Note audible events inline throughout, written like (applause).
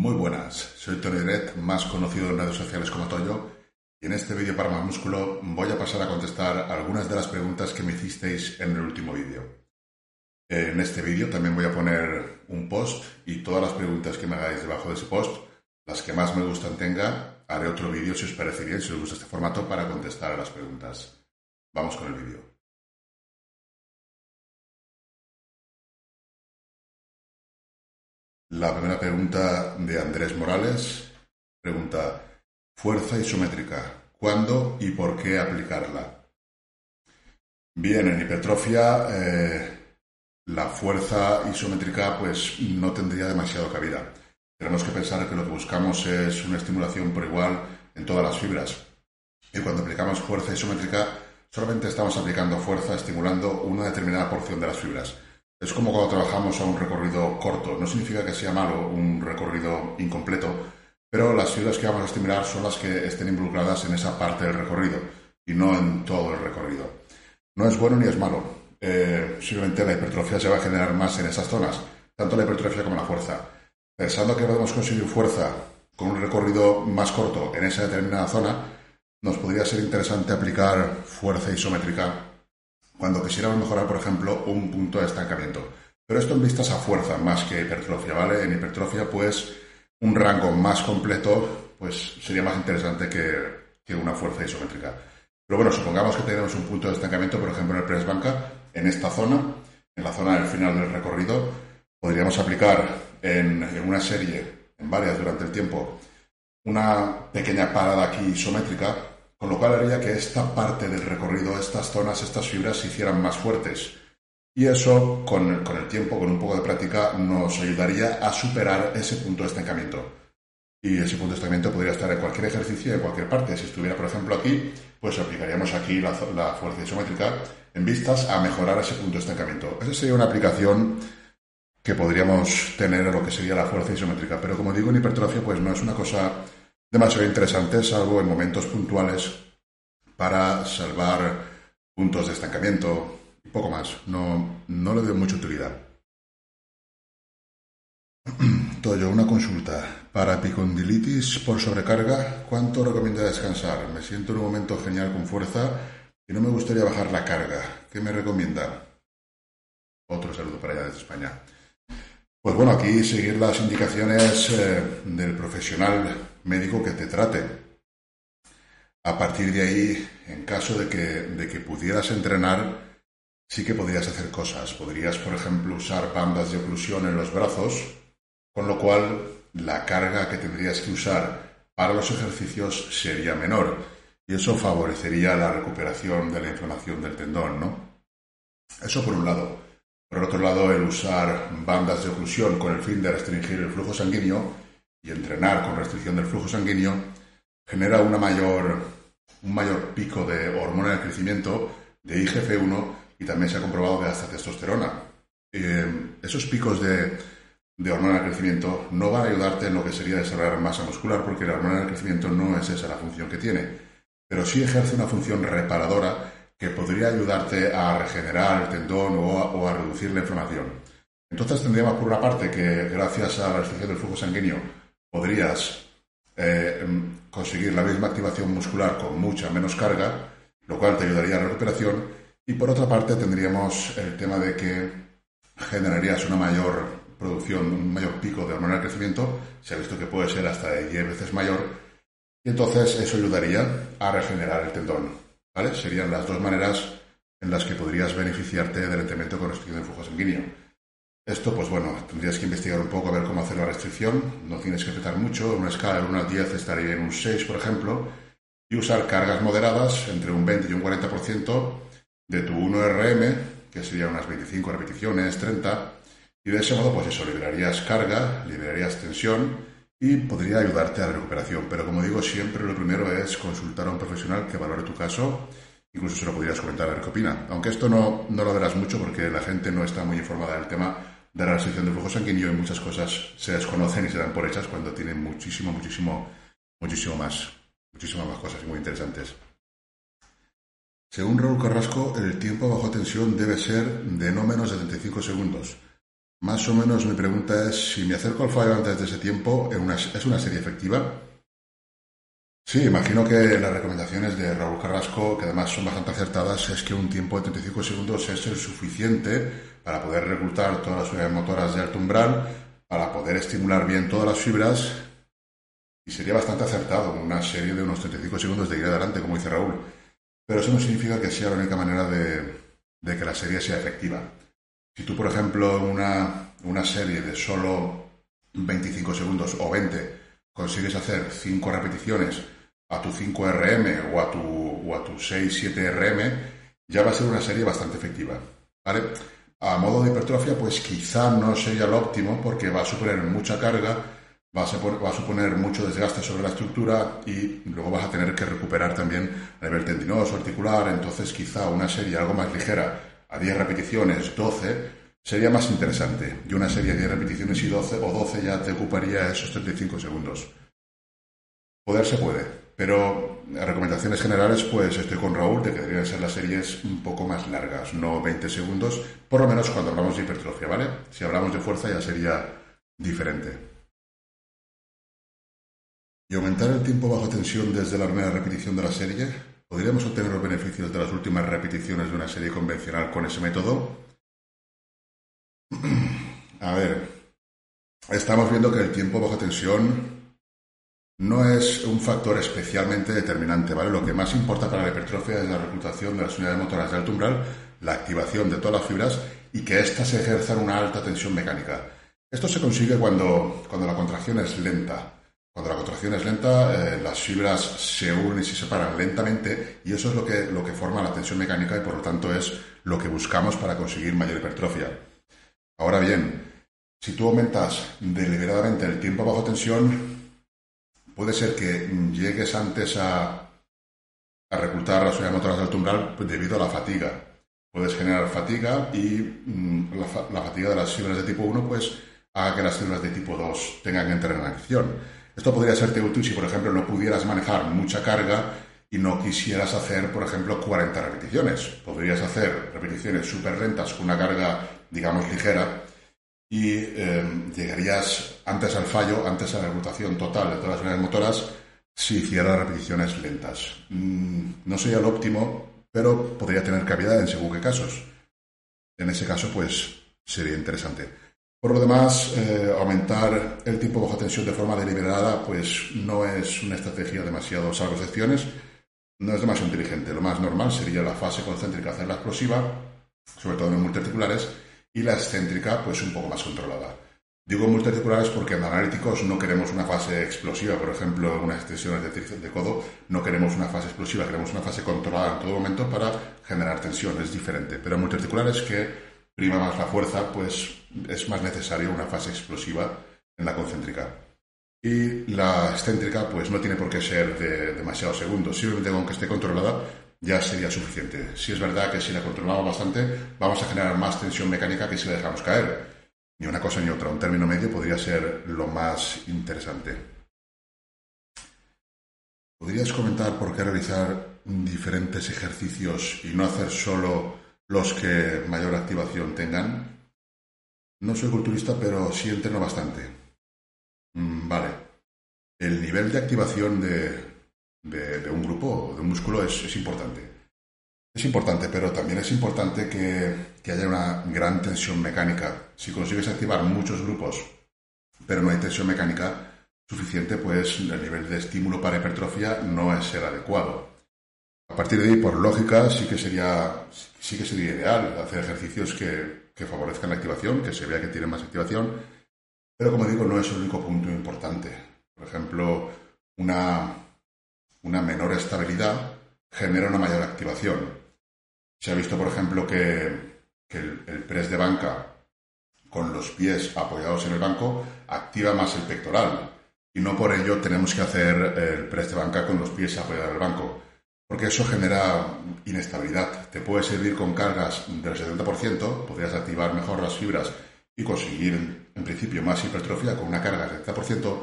Muy buenas, soy Tony Red, más conocido en redes sociales como Toyo, y en este vídeo para más músculo voy a pasar a contestar algunas de las preguntas que me hicisteis en el último vídeo. En este vídeo también voy a poner un post y todas las preguntas que me hagáis debajo de ese post, las que más me gustan tenga, haré otro vídeo si os parece bien, si os gusta este formato, para contestar a las preguntas. Vamos con el vídeo. La primera pregunta de Andrés Morales pregunta, fuerza isométrica, ¿cuándo y por qué aplicarla? Bien, en hipertrofia eh, la fuerza isométrica pues no tendría demasiado cabida. Tenemos que pensar que lo que buscamos es una estimulación por igual en todas las fibras. Y cuando aplicamos fuerza isométrica, solamente estamos aplicando fuerza estimulando una determinada porción de las fibras. Es como cuando trabajamos a un recorrido corto. No significa que sea malo un recorrido incompleto, pero las fibras que vamos a estimular son las que estén involucradas en esa parte del recorrido y no en todo el recorrido. No es bueno ni es malo. Eh, simplemente la hipertrofia se va a generar más en esas zonas, tanto la hipertrofia como la fuerza. Pensando que podemos conseguir fuerza con un recorrido más corto en esa determinada zona, nos podría ser interesante aplicar fuerza isométrica cuando quisiéramos mejorar, por ejemplo, un punto de estancamiento. Pero esto en vistas a fuerza más que hipertrofia, ¿vale? En hipertrofia, pues, un rango más completo, pues, sería más interesante que, una fuerza isométrica. Pero bueno, supongamos que tenemos un punto de estancamiento, por ejemplo, en el press banca, en esta zona, en la zona del final del recorrido, podríamos aplicar en, en una serie, en varias durante el tiempo, una pequeña parada aquí isométrica con lo cual haría que esta parte del recorrido, estas zonas, estas fibras se hicieran más fuertes. Y eso, con el, tiempo, con un poco de práctica, nos ayudaría a superar ese punto de estancamiento. Y ese punto de estancamiento podría estar en cualquier ejercicio, en cualquier parte. Si estuviera, por ejemplo, aquí, pues aplicaríamos aquí la, fuerza isométrica en vistas a mejorar ese punto de estancamiento. Esa sería una aplicación que podríamos tener en lo que sería la fuerza isométrica. Pero como digo, en hipertrofia, pues no es una cosa demasiado interesante, salvo en momentos puntuales para salvar puntos de estancamiento y poco más. No, no le doy mucha utilidad. (clears throat) Toyo, una consulta. Para epicondilitis por sobrecarga, ¿cuánto recomienda descansar? Me siento en un momento genial con fuerza y no me gustaría bajar la carga. ¿Qué me recomienda? Otro saludo para allá desde España. Pues bueno, aquí seguir las indicaciones eh, del profesional médico que te trate. A partir de ahí, en caso de que, de que pudieras entrenar, sí que podrías hacer cosas. Podrías, por ejemplo, usar bandas de oclusión en los brazos, con lo cual la carga que tendrías que usar para los ejercicios sería menor. Y eso favorecería la recuperación de la inflamación del tendón, ¿no? Eso por un lado. Por otro lado, el usar bandas de oclusión con el fin de restringir el flujo sanguíneo y entrenar con restricción del flujo sanguíneo genera una mayor, un mayor pico de hormona de crecimiento, de IGF-1 y también se ha comprobado de hasta testosterona. Eh, esos picos de, de hormona de crecimiento no van a ayudarte en lo que sería desarrollar masa muscular porque la hormona de crecimiento no es esa la función que tiene, pero sí ejerce una función reparadora que podría ayudarte a regenerar el tendón o a, reducir la inflamación. Entonces tendríamos por una parte que gracias a la restricción del flujo sanguíneo podrías eh, em, conseguir la misma activación muscular con mucha menos carga, lo cual te ayudaría a la recuperación. Y por otra parte tendríamos el tema de que generarías una mayor producción, un mayor pico de hormona de crecimiento, se ha visto que puede ser hasta de 10 veces mayor, y entonces eso ayudaría a regenerar el tendón. Serían las dos maneras en las que podrías beneficiarte del entrenamiento con restricción de flujo sanguíneo. Esto, pues bueno, tendrías que investigar un poco a ver cómo hacer la restricción. No tienes que apretar mucho. En una escala de 1 al 10 estaría en un 6, por ejemplo. Y usar cargas moderadas entre un 20 y un 40% de tu 1RM, que serían unas 25 repeticiones, 30. Y de ese modo, pues eso, liberarías carga, liberarías tensión y podría ayudarte a la recuperación. Pero como digo, siempre lo primero es consultar a un profesional que valore tu caso. Incluso se lo podrías comentar a ver qué opina. Aunque esto no, no lo verás mucho porque la gente no está muy informada del tema de la restricción del flujo sanguíneo y muchas cosas se desconocen y se dan por hechas cuando tienen muchísimo, muchísimo, muchísimo más, muchísimas más cosas muy interesantes. Según Raúl Carrasco, el tiempo bajo tensión debe ser de no menos de 35 segundos. Más o menos mi pregunta es si me acerco al fallo antes de ese tiempo, ¿es una serie efectiva? Sí, imagino que las recomendaciones de Raúl Carrasco, que además son bastante acertadas, es que un tiempo de 35 segundos es el suficiente para poder reclutar todas las unidades motoras de alto umbral, para poder estimular bien todas las fibras y sería bastante acertado una serie de unos 35 segundos de ir adelante, como dice Raúl. Pero eso no significa que sea la única manera de, que la serie sea efectiva. Si tú, por ejemplo, una, una serie de solo 25 segundos o 20 consigues hacer 5 repeticiones a tu 5RM o a tu, o a tu 6-7RM, ya va a ser una serie bastante efectiva. A modo de hipertrofia, pues quizá no sería lo óptimo porque va a suponer mucha carga, va a, va a suponer mucho desgaste sobre la estructura y luego vas a tener que recuperar también a nivel tendinoso, articular, entonces quizá una serie algo más ligera, a 10 repeticiones, 12, sería más interesante. Y una serie de 10 repeticiones y 12 o 12 ya te ocuparía esos 35 segundos. Poder se puede, pero en recomendaciones generales, pues estoy con Raúl de que deberían ser las series un poco más largas, no 20 segundos, por lo menos cuando hablamos de hipertrofia, ¿vale? Si hablamos de fuerza ya sería diferente. Y aumentar el tiempo bajo tensión desde la primera repetición de la serie, ¿podríamos obtener los beneficios de las últimas repeticiones de una serie convencional con ese método? (clears throat) A ver, estamos viendo que el tiempo bajo tensión no es un factor especialmente determinante, ¿vale? Lo que más importa para la hipertrofia es la reclutación de las unidades motoras de alto umbral, la activación de todas las fibras y que éstas ejerzan una alta tensión mecánica. Esto se consigue cuando, cuando la contracción es lenta. Cuando la contracción es lenta, eh, las fibras se unen y se separan lentamente y eso es lo que, lo que forma la tensión mecánica y por lo tanto es lo que buscamos para conseguir mayor hipertrofia. Ahora bien, si tú aumentas deliberadamente el tiempo bajo tensión, puede ser que llegues antes a, reclutar las unidades motoras de alto umbral debido a la fatiga. Puedes generar fatiga y mm, la, fatiga de las fibras de tipo 1 pues haga que las fibras de tipo 2 tengan que entrar en acción. Esto podría serte útil si, por ejemplo, no pudieras manejar mucha carga y no quisieras hacer, por ejemplo, 40 repeticiones. Podrías hacer repeticiones súper lentas con una carga, digamos, ligera y eh, llegarías antes al fallo, antes a la reclutación total de todas las unidades motoras si hicieras repeticiones lentas. Mm, no sería lo óptimo, pero podría tener cabida en según qué casos. En ese caso, pues sería interesante. Por lo demás, eh, aumentar el tiempo bajo tensión de forma deliberada, pues no es una estrategia demasiado, salvo excepciones, no es demasiado inteligente. Lo más normal sería la fase concéntrica hacerla explosiva, sobre todo en multiarticulares, y la excéntrica pues un poco más controlada. Digo multiarticulares porque en analíticos no queremos una fase explosiva, por ejemplo, en unas extensiones de de codo no queremos una fase explosiva, queremos una fase controlada en todo momento para generar tensión, es diferente. Pero en multiarticulares que prima más la fuerza, pues es más necesario una fase explosiva en la concéntrica. Y la excéntrica, pues no tiene por qué ser de demasiados segundos, simplemente con que esté controlada ya sería suficiente. Si es verdad que si la controlamos bastante, vamos a generar más tensión mecánica que si la dejamos caer. Ni una cosa ni otra. Un término medio podría ser lo más interesante. ¿Podrías comentar por qué realizar diferentes ejercicios y no hacer solo los que mayor activación tengan? No soy culturista, pero sí entreno bastante. Mm, vale. El nivel de activación de, un grupo, de un músculo, es, importante. Es importante, pero también es importante que, haya una gran tensión mecánica. Si consigues activar muchos grupos, pero no hay tensión mecánica suficiente, pues el nivel de estímulo para hipertrofia no es el adecuado. A partir de ahí, por lógica, sí que sería, sí que sería ideal hacer ejercicios que, que favorezcan la activación, que se vea que tienen más activación, pero como digo, no es el único punto importante. Por ejemplo, una, una menor estabilidad genera una mayor activación. Se ha visto, por ejemplo, que, el, el, press de banca con los pies apoyados en el banco activa más el pectoral y no por ello tenemos que hacer el press de banca con los pies apoyados en el banco, porque eso genera inestabilidad. Te puede servir con cargas del 70%, podrías activar mejor las fibras y conseguir en principio más hipertrofia con una carga del 70%,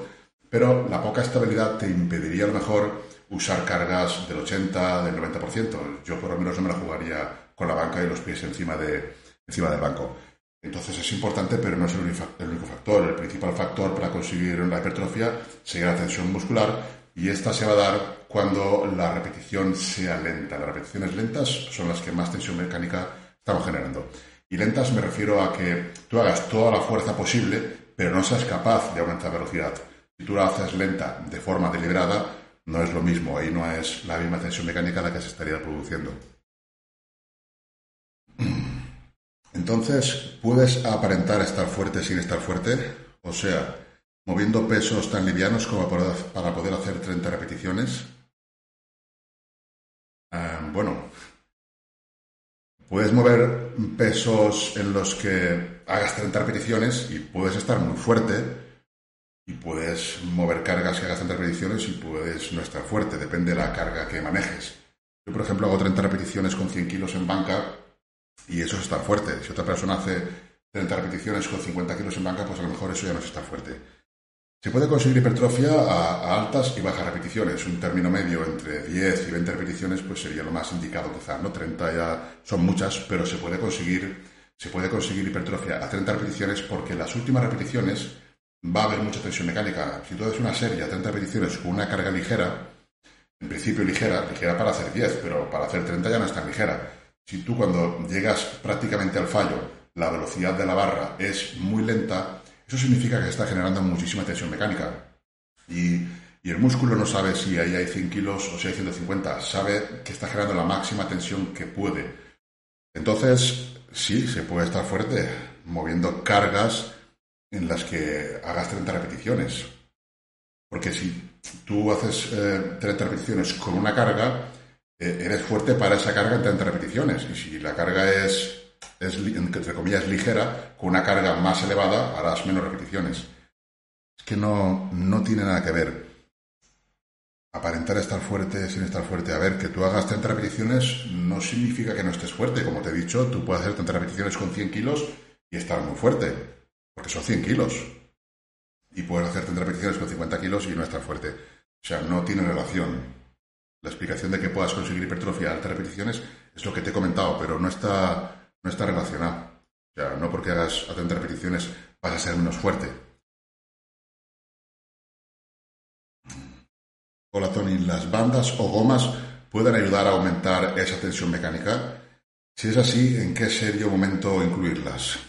pero la poca estabilidad te impediría a lo mejor usar cargas del 80, del 90%. Yo por lo menos no me la jugaría con la banca y los pies encima, de, encima del banco. Entonces es importante, pero no es el único factor. El principal factor para conseguir la hipertrofia sería la tensión muscular y esta se va a dar cuando la repetición sea lenta. Las repeticiones lentas son las que más tensión mecánica estamos generando. Y lentas me refiero a que tú hagas toda la fuerza posible, pero no seas capaz de aumentar velocidad. Si tú la haces lenta de forma deliberada, no es lo mismo. Ahí no es la misma tensión mecánica la que se estaría produciendo. Entonces, ¿puedes aparentar estar fuerte sin estar fuerte? O sea, moviendo pesos tan livianos como para poder hacer 30 repeticiones. Bueno, puedes mover pesos en los que hagas 30 repeticiones y puedes estar muy fuerte y puedes mover cargas que hagas 30 repeticiones y puedes no estar fuerte, depende de la carga que manejes. Yo, por ejemplo, hago 30 repeticiones con 100 kilos en banca y eso es estar fuerte. Si otra persona hace 30 repeticiones con 50 kilos en banca, pues a lo mejor eso ya no es estar fuerte. Se puede conseguir hipertrofia a, altas y bajas repeticiones. Un término medio entre 10 y 20 repeticiones pues sería lo más indicado quizá, ¿no? 30 ya son muchas, pero se puede conseguir, se puede conseguir hipertrofia a 30 repeticiones porque las últimas repeticiones va a haber mucha tensión mecánica. Si tú haces una serie a 30 repeticiones con una carga ligera, en principio ligera, ligera para hacer 10, pero para hacer 30 ya no es tan ligera. Si tú cuando llegas prácticamente al fallo, la velocidad de la barra es muy lenta, eso significa que está generando muchísima tensión mecánica. Y, el músculo no sabe si ahí hay 100 kilos o si hay 150, sabe que está generando la máxima tensión que puede. Entonces, sí, se puede estar fuerte, moviendo cargas en las que hagas 30 repeticiones. Porque si tú haces 30 eh, repeticiones con una carga, eh, eres fuerte para esa carga en 30 repeticiones. Y si la carga es, es, entre comillas, ligera, con una carga más elevada harás menos repeticiones. Es que no, no tiene nada que ver. Aparentar estar fuerte sin estar fuerte. A ver, que tú hagas 30 repeticiones no significa que no estés fuerte. Como te he dicho, tú puedes hacer 30 repeticiones con 100 kilos y estar muy fuerte. Porque son 100 kilos. Y puedes hacer 30 repeticiones con 50 kilos y no estar fuerte. O sea, no tiene relación. La explicación de que puedas conseguir hipertrofia a altas repeticiones es lo que te he comentado, pero no está, no está relacionado. O no porque hagas a 30 repeticiones vas a ser menos fuerte. Hola Tony, ¿las bandas o gomas pueden ayudar a aumentar esa tensión mecánica? Si es así, ¿en qué serio momento incluirlas?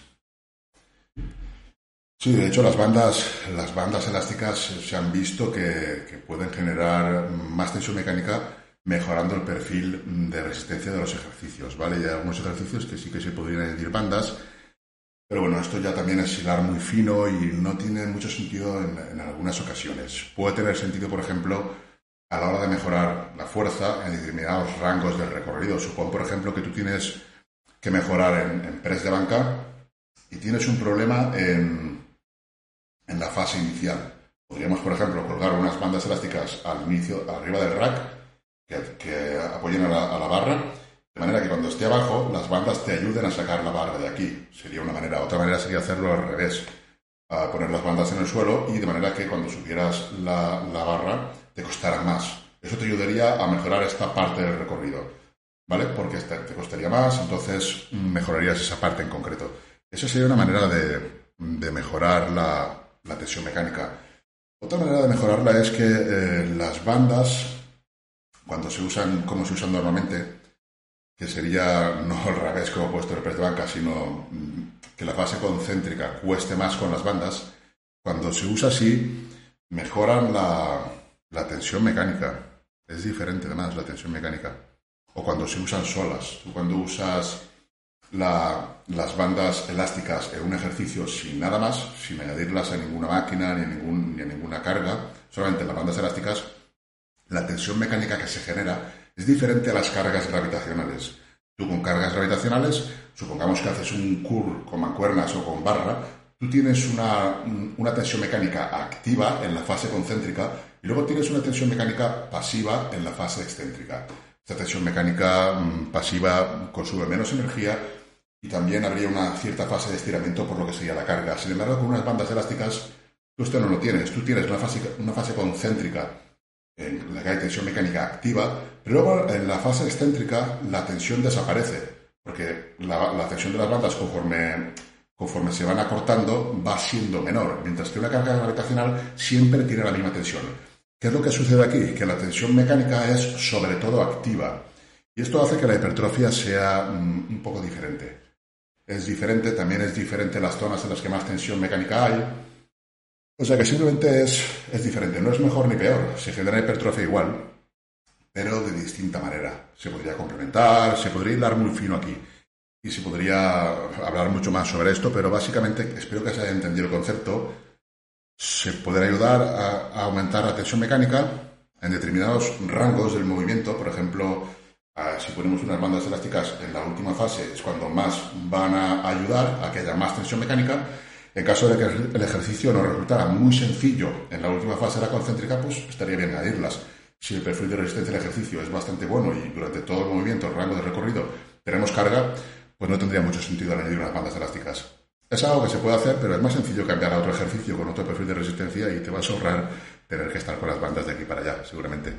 Sí, de hecho las bandas, las bandas elásticas se han visto que, pueden generar más tensión mecánica mejorando el perfil de resistencia de los ejercicios, ¿vale? hay algunos ejercicios que sí que se podrían añadir bandas, pero bueno, esto ya también es hilar muy fino y no tiene mucho sentido en, algunas ocasiones. Puede tener sentido, por ejemplo, a la hora de mejorar la fuerza en determinados rangos del recorrido. Supón, por ejemplo, que tú tienes que mejorar en, en press de banca y tienes un problema en en la fase inicial. Podríamos, por ejemplo, colgar unas bandas elásticas al inicio, arriba del rack, que, apoyen a la, barra, de manera que cuando esté abajo, las bandas te ayuden a sacar la barra de aquí. Sería una manera. Otra manera sería hacerlo al revés. A poner las bandas en el suelo y de manera que cuando subieras la, barra te costara más. Eso te ayudaría a mejorar esta parte del recorrido. ¿Vale? Porque te costaría más, entonces mejorarías esa parte en concreto. Esa sería una manera de mejorar la, la tensión mecánica. Otra manera de mejorarla es que eh, las bandas, cuando se usan como se usan normalmente, que sería no al revés como puesto el press de banca, sino mm, que la fase concéntrica cueste más con las bandas, cuando se usa así, mejoran la, la tensión mecánica. Es diferente además la tensión mecánica. O cuando se usan solas. Cuando usas las bandas elásticas en un ejercicio sin nada más, sin añadirlas a ninguna máquina ni a, ningún, ni ninguna carga, solamente las bandas elásticas, la tensión mecánica que se genera es diferente a las cargas gravitacionales. Tú con cargas gravitacionales, supongamos que haces un curl con mancuernas o con barra, tú tienes una, una tensión mecánica activa en la fase concéntrica y luego tienes una tensión mecánica pasiva en la fase excéntrica. Esta tensión mecánica mm, pasiva consume menos energía y también habría una cierta fase de estiramiento por lo que sería la carga. Sin embargo, con unas bandas elásticas, tú esto no lo tienes. Tú tienes una fase, una fase concéntrica en la que hay tensión mecánica activa, pero luego en la fase excéntrica la tensión desaparece, porque la, tensión de las bandas conforme, conforme se van acortando, va siendo menor, mientras que una carga gravitacional siempre tiene la misma tensión. ¿Qué es lo que sucede aquí? Que la tensión mecánica es sobre todo activa. Y esto hace que la hipertrofia sea mm, un poco diferente. Es diferente, también es diferente las zonas en las que más tensión mecánica hay. O sea que simplemente es, es diferente. No es mejor ni peor. Se genera hipertrofia igual, pero de distinta manera. Se podría complementar, se podría hilar muy fino aquí y se podría hablar mucho más sobre esto, pero básicamente espero que se haya entendido el concepto. Se podrá ayudar a, aumentar la tensión mecánica en determinados rangos del movimiento, por ejemplo, si ponemos unas bandas elásticas en la última fase es cuando más van a ayudar a que haya más tensión mecánica. En caso de que el ejercicio nos resultara muy sencillo en la última fase de la concéntrica, pues estaría bien añadirlas. Si el perfil de resistencia del ejercicio es bastante bueno y durante todo el movimiento, el rango de recorrido, tenemos carga, pues no tendría mucho sentido añadir unas bandas elásticas. Es algo que se puede hacer, pero es más sencillo cambiar a otro ejercicio con otro perfil de resistencia y te vas a ahorrar tener que estar con las bandas de aquí para allá, seguramente.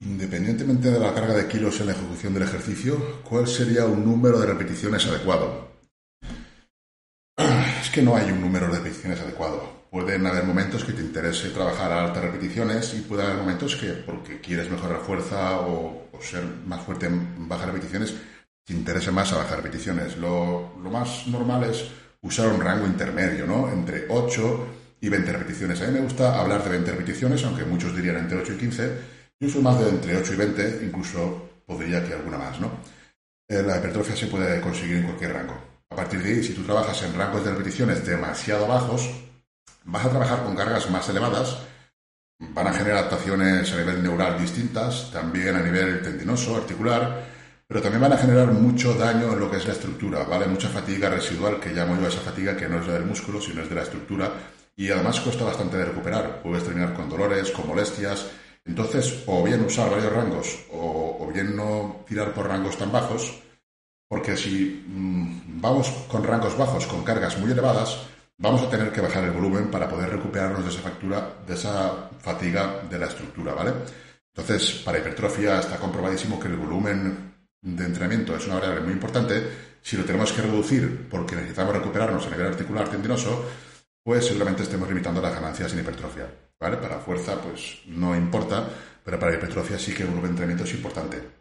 Independientemente de la carga de kilos en la ejecución del ejercicio, ¿cuál sería un número de repeticiones adecuado? Que no hay un número de repeticiones adecuado. Pueden haber momentos que te interese trabajar a altas repeticiones y pueden haber momentos que, porque quieres mejorar fuerza o, ser más fuerte en bajas repeticiones, te interese más a bajar repeticiones. Lo, más normal es usar un rango intermedio, ¿no? Entre 8 y 20 repeticiones. A mí me gusta hablar de 20 repeticiones, aunque muchos dirían entre 8 y 15. Yo soy más de entre 8 y 20, incluso podría que alguna más, ¿no? Eh, la hipertrofia se puede conseguir en cualquier rango. A partir de ahí, si tú trabajas en rangos de repeticiones demasiado bajos, Vas a trabajar con cargas más elevadas, van a generar adaptaciones a nivel neural distintas, también a nivel tendinoso, articular, pero también van a generar mucho daño en lo que es la estructura, ¿vale? Mucha fatiga residual, que llamo yo esa fatiga que no es la del músculo, sino es de la estructura, y además cuesta bastante de recuperar. Puedes terminar con dolores, con molestias. Entonces, o bien usar varios rangos, o, bien no tirar por rangos tan bajos, porque si mm, vamos con rangos bajos, con cargas muy elevadas, vamos a tener que bajar el volumen para poder recuperarnos de esa factura, de esa fatiga de la estructura, ¿vale? Entonces, para hipertrofia está comprobadísimo que el volumen de entrenamiento es una variable muy importante. Si lo tenemos que reducir porque necesitamos recuperarnos a nivel articular tendinoso, pues seguramente estemos limitando las ganancias en hipertrofia, ¿vale? Para fuerza, pues no importa, pero para hipertrofia sí que el volumen de entrenamiento es importante.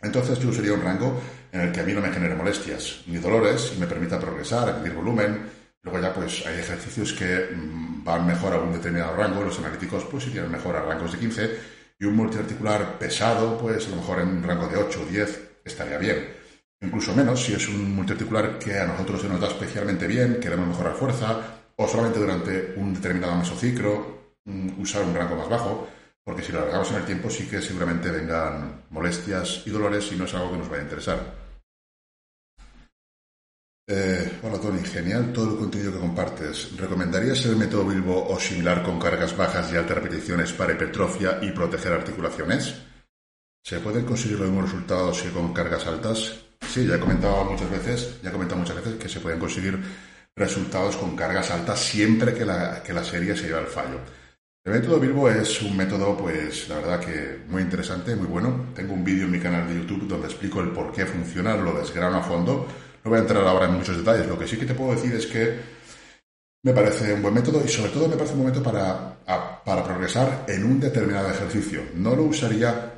Entonces yo usaría un rango en el que a mí no me genere molestias ni dolores y me permita progresar, añadir volumen, Luego ya pues hay ejercicios que mm, van mejor a un determinado rango, los analíticos pues tienen mejor a rangos de 15 y un multiarticular pesado pues a lo mejor en un rango de 8 o 10 estaría bien. Incluso menos si es un multiarticular que a nosotros se nos da especialmente bien, queremos mejorar fuerza o solamente durante un determinado mesociclo mm, usar un rango más bajo, porque si lo alargamos en el tiempo sí que seguramente vengan molestias y dolores y no es algo que nos vaya a interesar. Eh, hola Tony, genial todo el contenido que compartes. ¿Recomendarías el método Bilbo o similar con cargas bajas y altas repeticiones para hipertrofia y proteger articulaciones? ¿Se pueden conseguir los mismos resultados que con cargas altas? Sí, ya he comentado muchas veces, ya he comentado muchas veces que se pueden conseguir resultados con cargas altas siempre que la, que la serie se lleve al fallo. El método Bilbo es un método, pues, la verdad que muy interesante, muy bueno. Tengo un vídeo en mi canal de YouTube donde explico el por qué funciona, lo desgrano a fondo no voy a entrar ahora en muchos detalles. Lo que sí que te puedo decir es que me parece un buen método y sobre todo me parece un método para, para progresar en un determinado ejercicio. No lo usaría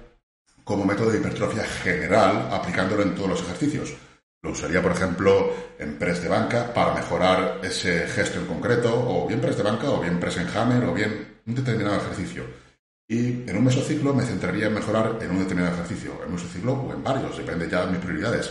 como método de hipertrofia general aplicándolo en todos los ejercicios. Lo usaría, por ejemplo, en press de banca para mejorar ese gesto en concreto, o bien press de banca, o bien press en hammer, o bien un determinado ejercicio. Y en un mesociclo me centraría en mejorar en un determinado ejercicio, en un mesociclo o en varios, depende ya de mis prioridades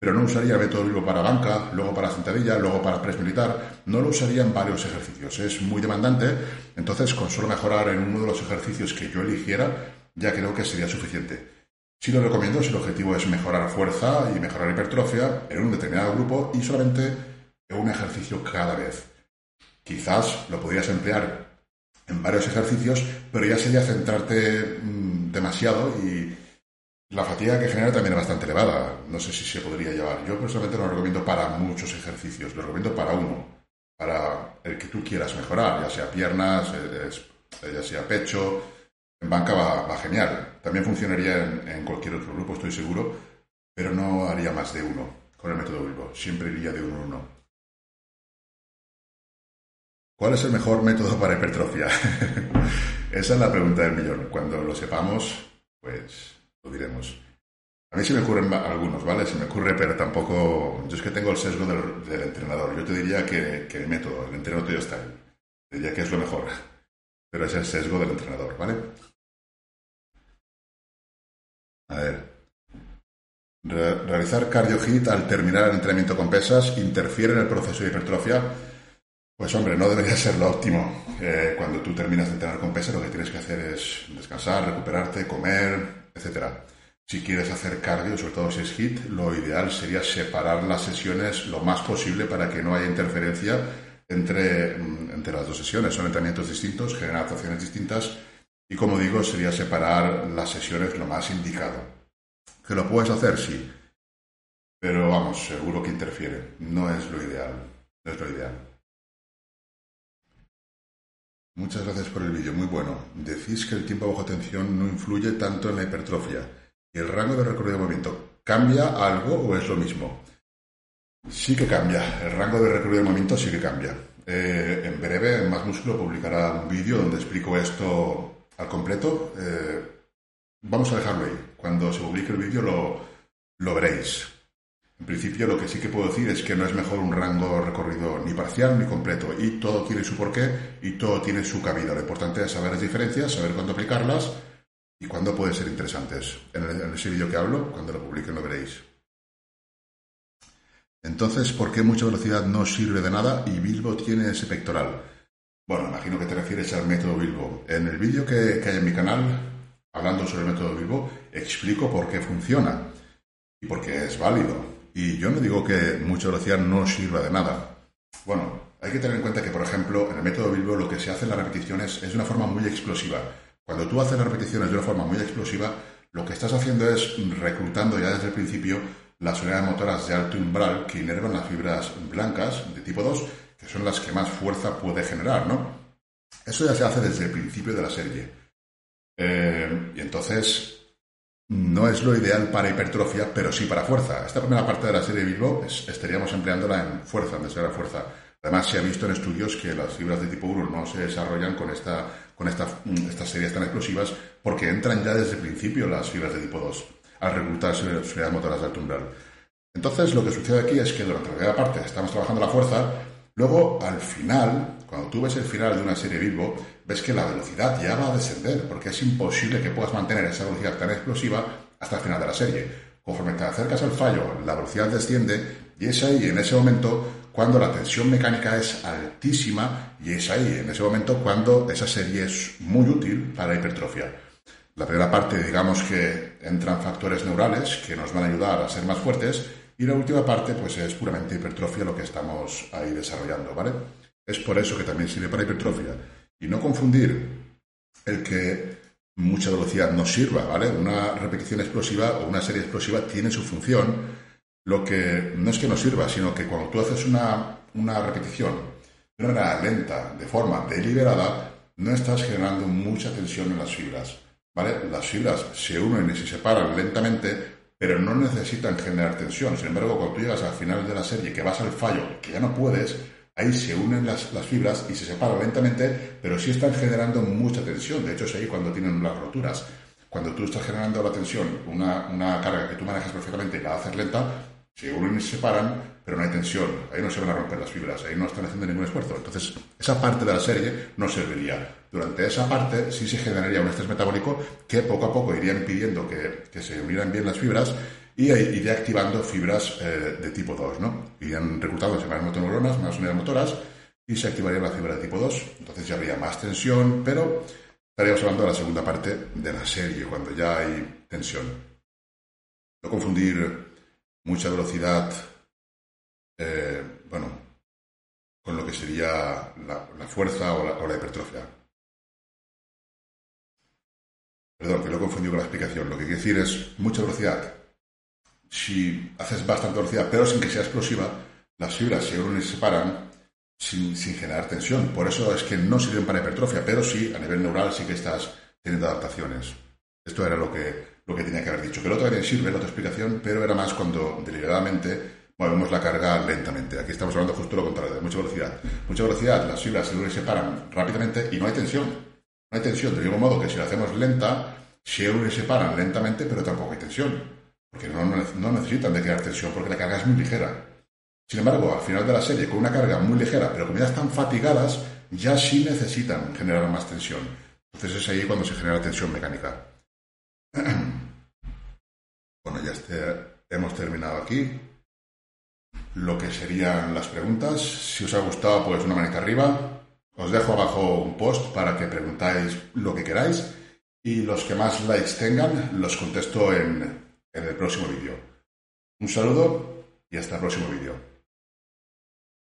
pero no usaría método vivo para banca, luego para sentadilla, luego para press militar. No lo usaría en varios ejercicios. Es muy demandante, entonces con solo mejorar en uno de los ejercicios que yo eligiera, ya creo que sería suficiente. Sí lo recomiendo si el objetivo es mejorar fuerza y mejorar hipertrofia en un determinado grupo y solamente en un ejercicio cada vez. Quizás lo podrías emplear en varios ejercicios, pero ya sería centrarte mm, demasiado y la fatiga que genera también es bastante elevada. No sé si se podría llevar. Yo personalmente no lo recomiendo para muchos ejercicios. Lo recomiendo para uno. Para el que tú quieras mejorar, ya sea piernas, ya sea pecho. En banca va, genial. También funcionaría en, cualquier otro grupo, estoy seguro. Pero no haría más de uno. con el método Bilbo. Siempre iría de uno en uno. ¿Cuál es el mejor método para hipertrofia? (laughs) Esa es la pregunta del millón. Cuando lo sepamos, pues lo diremos. A mí se me ocurren algunos, ¿vale? Se me ocurre, pero tampoco... Yo es que tengo el sesgo del, entrenador. Yo te diría que, el método, el entrenador tuyo está. Te diría que es lo mejor. Pero es el sesgo del entrenador, ¿vale? A ver. realizar cardio hit al terminar el entrenamiento con pesas interfiere en el proceso de hipertrofia. Pues hombre, no debería ser lo óptimo. Eh, cuando tú terminas de entrenar con pesas, lo que tienes que hacer es descansar, recuperarte, comer, etcétera. Si quieres hacer cardio, sobre todo si es HIT, lo ideal sería separar las sesiones lo más posible para que no haya interferencia entre, mm, entre las dos sesiones. Son entrenamientos distintos, generan actuaciones distintas y como digo, sería separar las sesiones lo más indicado. ¿Que lo puedes hacer? Sí. Pero vamos, seguro que interfiere. No es lo ideal. No es lo ideal. Muchas gracias por el vídeo, muy bueno. Decís que el tiempo bajo tensión no influye tanto en la hipertrofia. ¿Y el rango de recorrido de movimiento cambia algo o es lo mismo? Sí que cambia, el rango de recorrido de movimiento sí que cambia. Eh, en breve, en Más Músculo publicará un vídeo donde explico esto al completo. Eh, vamos a dejarlo ahí. Cuando se publique el vídeo lo, lo veréis. En principio, lo que sí que puedo decir es que no es mejor un rango recorrido ni parcial ni completo. Y todo tiene su porqué y todo tiene su cabida. Lo importante es saber las diferencias, saber cuándo aplicarlas y cuándo pueden ser interesantes. En, ese vídeo que hablo, cuando lo publiquen lo veréis. Entonces, ¿por qué mucha velocidad no sirve de nada y Bilbo tiene ese pectoral? Bueno, imagino que te refieres al método Bilbo. En el vídeo que, que hay en mi canal, hablando sobre el método Bilbo, explico por qué funciona y por qué es válido. Y yo no digo que mucha velocidad no sirva de nada. Bueno, hay que tener en cuenta que, por ejemplo, en el método Bilbo lo que se hace en las repeticiones es de una forma muy explosiva. Cuando tú haces las repeticiones de una forma muy explosiva, lo que estás haciendo es reclutando ya desde el principio las unidades motoras de alto umbral que inervan las fibras blancas de tipo 2, que son las que más fuerza puede generar, ¿no? Eso ya se hace desde el principio de la serie. Eh, y entonces, no es lo ideal para hipertrofia, pero sí para fuerza. Esta primera parte de la serie de Bilbo estaríamos empleándola en fuerza, en vez fuerza. Además, se ha visto en estudios que las fibras de tipo 1 no se desarrollan con, esta, con mm, estas series tan explosivas porque entran ya desde el principio las fibras de tipo 2 al reclutarse unidades motoras de alto umbral. Entonces, lo que sucede aquí es que durante la primera parte estamos trabajando la fuerza, luego al final, cuando tú ves el final de una serie Bilbo, ves que la velocidad ya va a descender porque es imposible que puedas mantener esa velocidad tan explosiva hasta el final de la serie. Conforme te acercas al fallo, la velocidad desciende y es ahí, en ese momento, cuando la tensión mecánica es altísima y es ahí, en ese momento, cuando esa serie es muy útil para la hipertrofia. La primera parte, digamos que entran factores neurales que nos van a ayudar a ser más fuertes y la última parte, pues es puramente hipertrofia lo que estamos ahí desarrollando, ¿vale? Es por eso que también sirve para hipertrofia. Y no confundir el que mucha velocidad nos sirva, ¿vale? Una repetición explosiva o una serie explosiva tiene su función, lo que no es que no sirva, sino que cuando tú haces una, una repetición de manera lenta, de forma deliberada, no estás generando mucha tensión en las fibras. ¿vale? Las fibras se unen y se separan lentamente, pero no necesitan generar tensión. Sin embargo, cuando tú llegas al final de la serie, que vas al fallo, que ya no puedes, ahí se unen las, las, fibras y se separan lentamente, pero sí están generando mucha tensión. De hecho, es ahí cuando tienen las roturas. Cuando tú estás generando la tensión, una, una carga que tú manejas perfectamente y la haces lenta, se unen y se separan, pero no hay tensión. Ahí no se van a romper las fibras, ahí no están haciendo ningún esfuerzo. Entonces, esa parte de la serie no serviría. Durante esa parte sí se generaría un estrés metabólico que poco a poco iría impidiendo que, se unieran bien las fibras y iría activando fibras eh, de tipo 2, ¿no? Irían reclutándose más motoneuronas, más unidades motoras y se activaría la fibra de tipo 2. Entonces ya habría más tensión, pero estaríamos hablando de la segunda parte de la serie, cuando ya hay tensión. No confundir mucha velocidad, eh, bueno, con lo que sería la, fuerza o la, hipertrofia. Perdón, que lo he confundido con la explicación. Lo que quiere decir es mucha velocidad. Si haces bastante velocidad, pero sin que sea explosiva, las fibras se unen y se separan sin, generar tensión. Por eso es que no sirven para hipertrofia, pero sí, a nivel neural sí que estás teniendo adaptaciones. Esto era lo que, lo que tenía que haber dicho. Que el otro también sirve, la otra explicación, pero era más cuando deliberadamente movemos la carga lentamente. Aquí estamos hablando justo lo contrario, de mucha velocidad. Mucha velocidad, las fibras se separan rápidamente y no hay tensión. No hay tensión, del mismo modo que si la hacemos lenta, se separan lentamente, pero tampoco hay tensión. Porque no, no necesitan de crear tensión, porque la carga es muy ligera. Sin embargo, al final de la serie, con una carga muy ligera, pero con ellas tan fatigadas, ya sí necesitan generar más tensión. Entonces es ahí cuando se genera tensión mecánica. (clears throat) bueno, ya hemos terminado aquí lo que serían las preguntas. Si os ha gustado, pues una manita arriba. Os dejo abajo un post para que preguntáis lo que queráis y los que más likes tengan los contesto en, en el próximo vídeo. Un saludo y hasta el próximo vídeo.